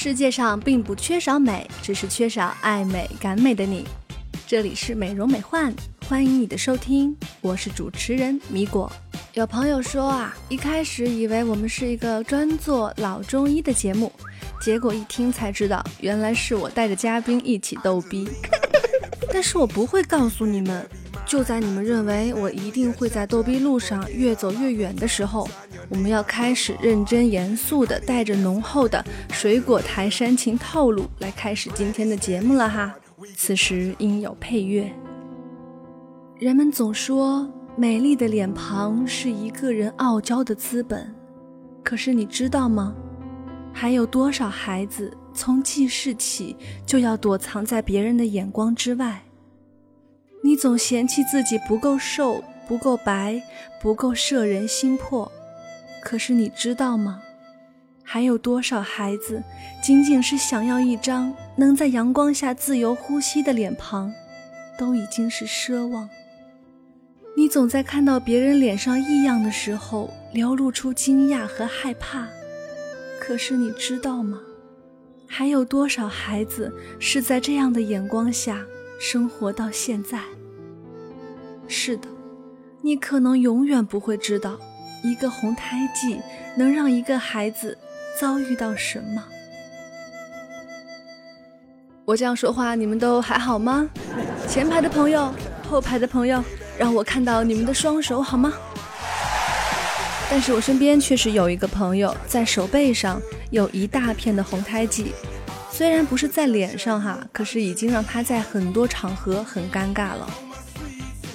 世界上并不缺少美，只是缺少爱美感美的你。这里是美容美奂，欢迎你的收听，我是主持人米果。有朋友说啊，一开始以为我们是一个专做老中医的节目，结果一听才知道，原来是我带着嘉宾一起逗逼。但是我不会告诉你们，就在你们认为我一定会在逗逼路上越走越远的时候，我们要开始认真严肃的，带着浓厚的水果台煽情套路来开始今天的节目了哈。此时应有配乐。人们总说。美丽的脸庞是一个人傲娇的资本，可是你知道吗？还有多少孩子从记事起就要躲藏在别人的眼光之外？你总嫌弃自己不够瘦、不够白、不够摄人心魄，可是你知道吗？还有多少孩子仅仅是想要一张能在阳光下自由呼吸的脸庞，都已经是奢望。你总在看到别人脸上异样的时候流露出惊讶和害怕，可是你知道吗？还有多少孩子是在这样的眼光下生活到现在？是的，你可能永远不会知道，一个红胎记能让一个孩子遭遇到什么。我这样说话，你们都还好吗？前排的朋友，后排的朋友。让我看到你们的双手好吗？但是我身边确实有一个朋友，在手背上有一大片的红胎记，虽然不是在脸上哈，可是已经让他在很多场合很尴尬了。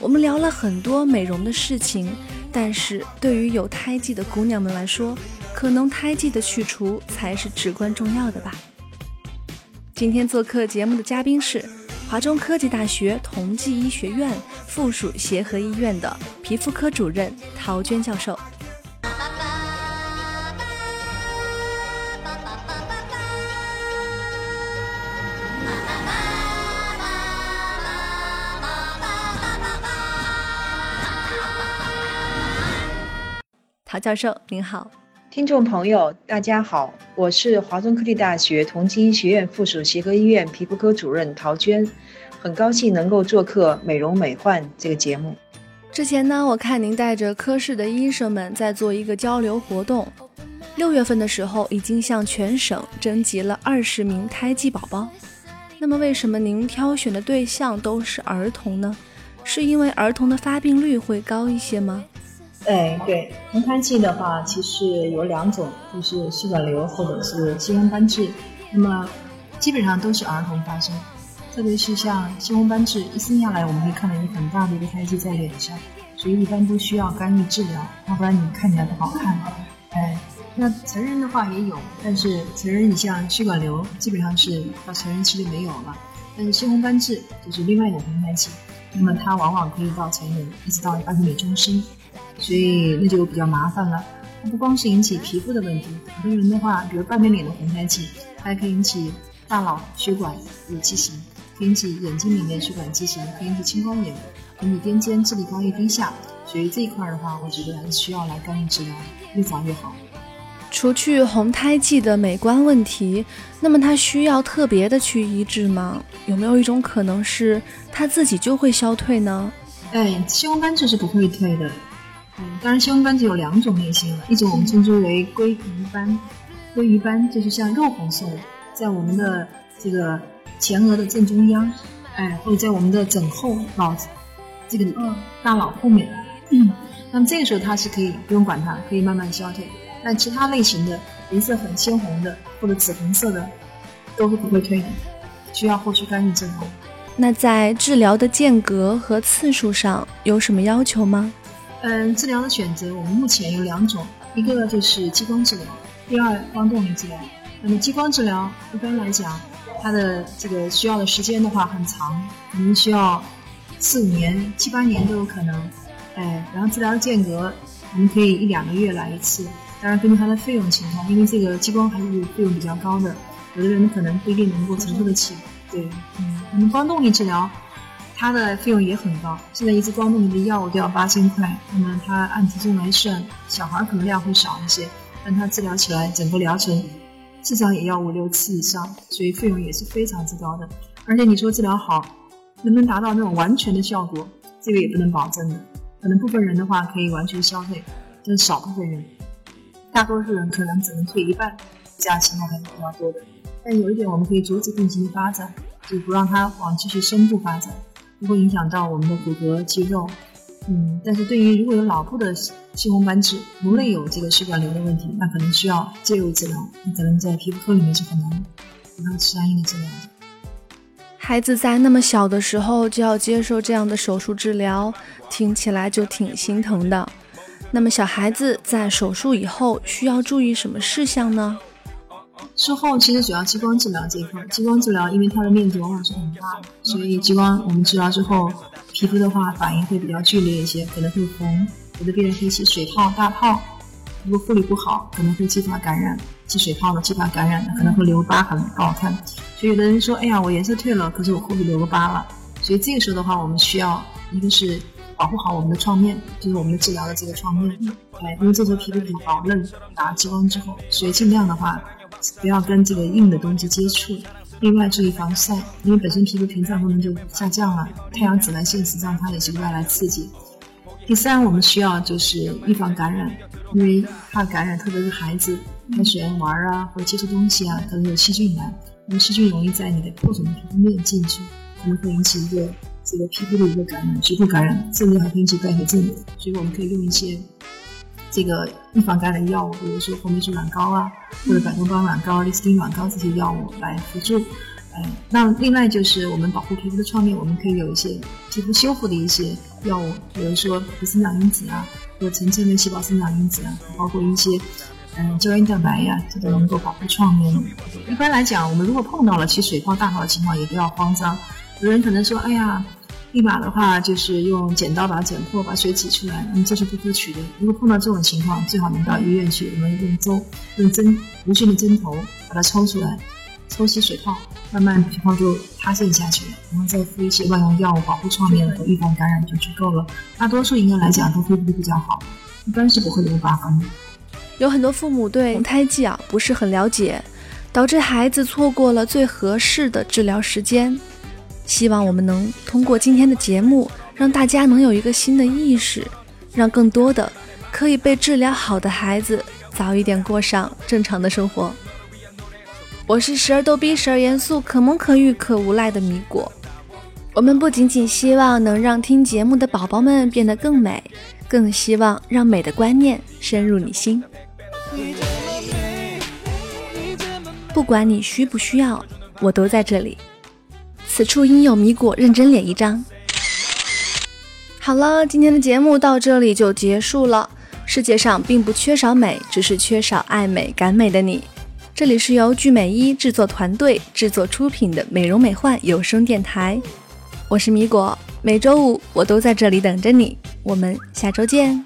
我们聊了很多美容的事情，但是对于有胎记的姑娘们来说，可能胎记的去除才是至关重要的吧。今天做客节目的嘉宾是。华中科技大学同济医学院附属协和医院的皮肤科主任陶娟教授。陶教授您好，听众朋友大家好，我是华中科技大学同济医学院附属协和医院皮肤科主任陶娟。很高兴能够做客《美容美焕》这个节目。之前呢，我看您带着科室的医生们在做一个交流活动。六月份的时候，已经向全省征集了二十名胎记宝宝。那么，为什么您挑选的对象都是儿童呢？是因为儿童的发病率会高一些吗？哎，对，红胎记的话，其实有两种，就是血管瘤或者是青红斑痣。那么，基本上都是儿童发生。特别是像青红斑痣，一生下来我们会看到一个很大的一个胎记在脸上，所以一般都需要干预治疗，要不然你看起来不好看。哎，那成人的话也有，但是成人你像血管瘤，基本上是到成人期就没有了。但是青红斑痣就是另外一种红胎记，那么它往往可以到成人，一直到伴随你终身，所以那就比较麻烦了。它不光是引起皮肤的问题，很多人的话，比如半边脸的红胎记，它还可以引起大脑血管有畸形。引起眼睛里面血管畸形，引起青光眼，引起癫痫、智力发育低下，所以这一块的话，我觉得还是需要来干预治疗，越早越好。除去红胎记的美观问题，那么它需要特别的去医治吗？有没有一种可能是它自己就会消退呢？哎，青光斑痣是不会退的。嗯，当然，青红斑只有两种类型了，一种我们称之为鲑鱼斑，鲑鱼斑就是像肉红色的，在我们的这个。前额的正中央，哎，或者在我们的枕后脑这个大脑后面，嗯，那么这个时候它是可以不用管它，可以慢慢消退。但其他类型的颜色很鲜红的或者紫红色的，都是不会退的，需要后续干预治疗。那在治疗的间隔和次数上有什么要求吗？嗯，治疗的选择我们目前有两种，一个就是激光治疗，第二光动力治疗。那么激光治疗一般来讲。它的这个需要的时间的话很长，可能需要四五年、七八年都有可能。哎，然后治疗间隔，我们可以一两个月来一次。当然，根据它的费用情况，因为这个激光还是费用比较高的，有的人可能不一定能够承受得起。对，嗯，我们光动力治疗，它的费用也很高。现在一支光动力的药物都要八千块，那么它按体重来算，小孩可能量会少一些，但它治疗起来整个疗程。至少也要五六次以上，所以费用也是非常之高的。而且你说治疗好，能不能达到那种完全的效果，这个也不能保证的。可能部分人的话可以完全消退，但少部分人，大多数人可能只能退一半，这样情况还是比较多的。但有一点我们可以阻止病情的发展，就不让它往继续深度发展，不会影响到我们的骨骼肌肉。嗯，但是对于如果有脑部的血红斑痣，颅内有这个血管瘤的问题，那可能需要介入治疗，那可能在皮肤科里面是很难得到相应的治疗的。孩子在那么小的时候就要接受这样的手术治疗，听起来就挺心疼的。那么小孩子在手术以后需要注意什么事项呢？术后其实主要激光治疗这一块，激光治疗因为它的面积往往是很大的，所以激光我们治疗之后，皮肤的话反应会比较剧烈一些，可能会红，有的病人会起水泡、大泡，如果护理不好，可能会继发感染，起水泡的继发感染可能会留疤痕，不好看。所以有的人说，哎呀，我颜色退了，可是我后面留个疤了。所以这个时候的话，我们需要一个是保护好我们的创面，就是我们治疗的这个创面，哎，因为这时候皮肤比较薄嫩，打激光之后，所以尽量的话。不要跟这个硬的东西接触。另外注意防晒，因为本身皮肤屏障功能就下降了，太阳紫外线实际上它也是外来刺激。第三，我们需要就是预防感染，因为怕感染，特别是孩子他喜欢玩啊，或接触东西啊，可能有细菌来，那么细菌容易在你的破损的皮肤面进去，可能会引起一个这个皮肤的一个感染，局部感染，甚至还会引起败血症。所以我们可以用一些。这个预防感染药物，比如说红霉素软膏啊，或者百多邦软膏、利斯汀软膏这些药物来辅助。嗯，那另外就是我们保护皮肤的创面，我们可以有一些皮肤修复的一些药物，比如说皮生长因子啊，或者成千的细胞生长因子啊，包括一些嗯胶原蛋白呀，这都能够保护创面。一般来讲，我们如果碰到了起水泡大泡的情况，也不要慌张。有人可能说，哎呀。立马的话就是用剪刀把它剪破，把水挤出来，嗯，这是不可取的。如果碰到这种情况，最好能到医院去，我们用针用针无菌的针头把它抽出来，抽吸水泡，慢慢水泡就塌陷下去了，然后再敷一些外用药物保护创面和预防感染就足够了。大多数应该来讲都恢复的比较好，一般是不会留疤痕的。有很多父母对红胎记啊不是很了解，导致孩子错过了最合适的治疗时间。希望我们能通过今天的节目，让大家能有一个新的意识，让更多的可以被治疗好的孩子早一点过上正常的生活。我是时而逗逼、时而严肃、可萌可欲可无赖的米果。我们不仅仅希望能让听节目的宝宝们变得更美，更希望让美的观念深入你心。不管你需不需要，我都在这里。此处应有米果认真脸一张。好了，今天的节目到这里就结束了。世界上并不缺少美，只是缺少爱美感美的你。这里是由聚美一制作团队制作出品的美容美幻有声电台，我是米果，每周五我都在这里等着你。我们下周见。